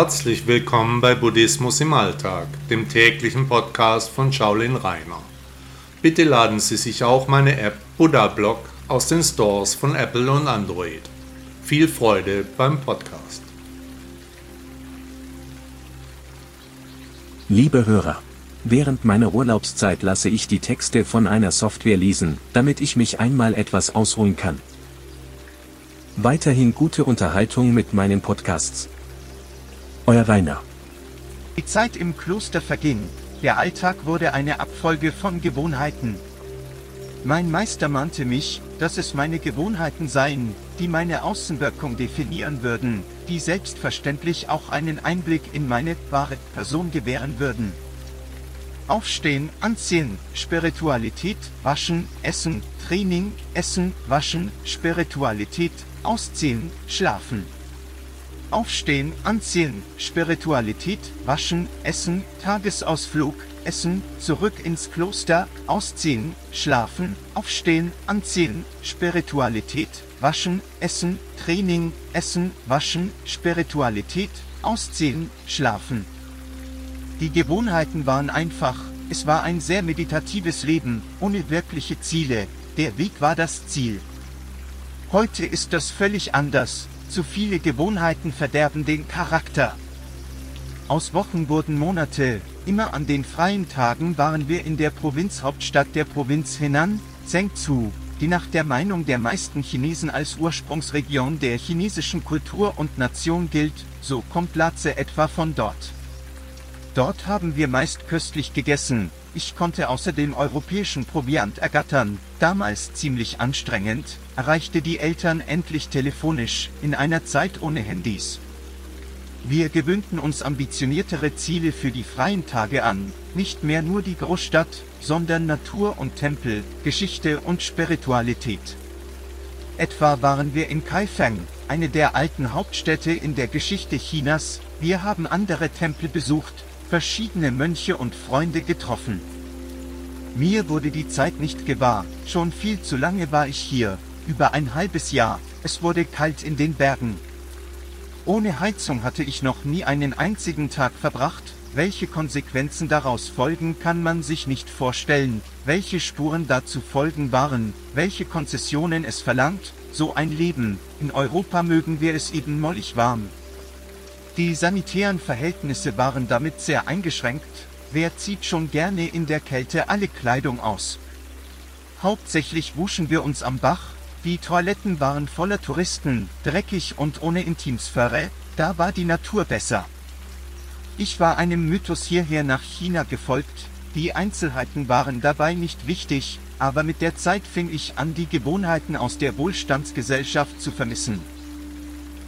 Herzlich willkommen bei Buddhismus im Alltag, dem täglichen Podcast von Shaolin Rainer. Bitte laden Sie sich auch meine App Buddha Blog aus den Stores von Apple und Android. Viel Freude beim Podcast. Liebe Hörer, während meiner Urlaubszeit lasse ich die Texte von einer Software lesen, damit ich mich einmal etwas ausruhen kann. Weiterhin gute Unterhaltung mit meinen Podcasts. Euer Rainer. Die Zeit im Kloster verging, der Alltag wurde eine Abfolge von Gewohnheiten. Mein Meister mahnte mich, dass es meine Gewohnheiten seien, die meine Außenwirkung definieren würden, die selbstverständlich auch einen Einblick in meine wahre Person gewähren würden. Aufstehen, anziehen, Spiritualität, waschen, essen, Training, essen, waschen, Spiritualität, ausziehen, schlafen. Aufstehen, anziehen, Spiritualität, waschen, essen, Tagesausflug, essen, zurück ins Kloster, ausziehen, schlafen, aufstehen, anziehen, Spiritualität, waschen, essen, Training, essen, waschen, Spiritualität, ausziehen, schlafen. Die Gewohnheiten waren einfach, es war ein sehr meditatives Leben, ohne wirkliche Ziele, der Weg war das Ziel. Heute ist das völlig anders, zu viele Gewohnheiten verderben den Charakter. Aus Wochen wurden Monate, immer an den freien Tagen waren wir in der Provinzhauptstadt der Provinz Henan, Zhengzhou, die nach der Meinung der meisten Chinesen als Ursprungsregion der chinesischen Kultur und Nation gilt, so kommt Latze etwa von dort. Dort haben wir meist köstlich gegessen, ich konnte außerdem europäischen Proviant ergattern, damals ziemlich anstrengend, erreichte die Eltern endlich telefonisch, in einer Zeit ohne Handys. Wir gewöhnten uns ambitioniertere Ziele für die freien Tage an, nicht mehr nur die Großstadt, sondern Natur und Tempel, Geschichte und Spiritualität. Etwa waren wir in Kaifeng, eine der alten Hauptstädte in der Geschichte Chinas, wir haben andere Tempel besucht, verschiedene Mönche und Freunde getroffen. Mir wurde die Zeit nicht gewahr, schon viel zu lange war ich hier, über ein halbes Jahr, es wurde kalt in den Bergen. Ohne Heizung hatte ich noch nie einen einzigen Tag verbracht, welche Konsequenzen daraus folgen, kann man sich nicht vorstellen, welche Spuren dazu folgen waren, welche Konzessionen es verlangt, so ein Leben, in Europa mögen wir es eben mollig warm. Die sanitären Verhältnisse waren damit sehr eingeschränkt, wer zieht schon gerne in der Kälte alle Kleidung aus. Hauptsächlich wuschen wir uns am Bach, die Toiletten waren voller Touristen, dreckig und ohne Intimsphäre, da war die Natur besser. Ich war einem Mythos hierher nach China gefolgt, die Einzelheiten waren dabei nicht wichtig, aber mit der Zeit fing ich an, die Gewohnheiten aus der Wohlstandsgesellschaft zu vermissen.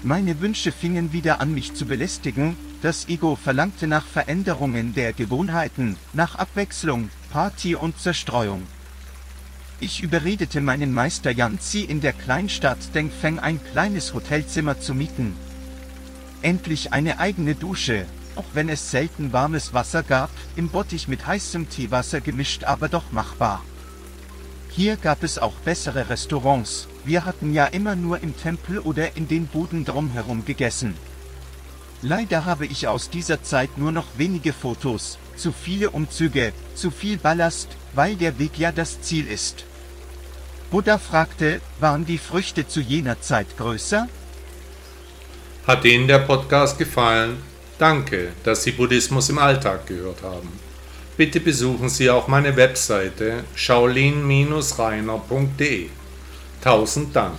Meine Wünsche fingen wieder an mich zu belästigen, das Ego verlangte nach Veränderungen der Gewohnheiten, nach Abwechslung, Party und Zerstreuung. Ich überredete meinen Meister Yanzi in der Kleinstadt Dengfeng ein kleines Hotelzimmer zu mieten. Endlich eine eigene Dusche, auch wenn es selten warmes Wasser gab, im Bottich mit heißem Teewasser gemischt, aber doch machbar. Hier gab es auch bessere Restaurants, wir hatten ja immer nur im Tempel oder in den Buden drumherum gegessen. Leider habe ich aus dieser Zeit nur noch wenige Fotos, zu viele Umzüge, zu viel Ballast, weil der Weg ja das Ziel ist. Buddha fragte, waren die Früchte zu jener Zeit größer? Hat Ihnen der Podcast gefallen? Danke, dass Sie Buddhismus im Alltag gehört haben. Bitte besuchen Sie auch meine Webseite shaolin-reiner.de. Tausend Dank.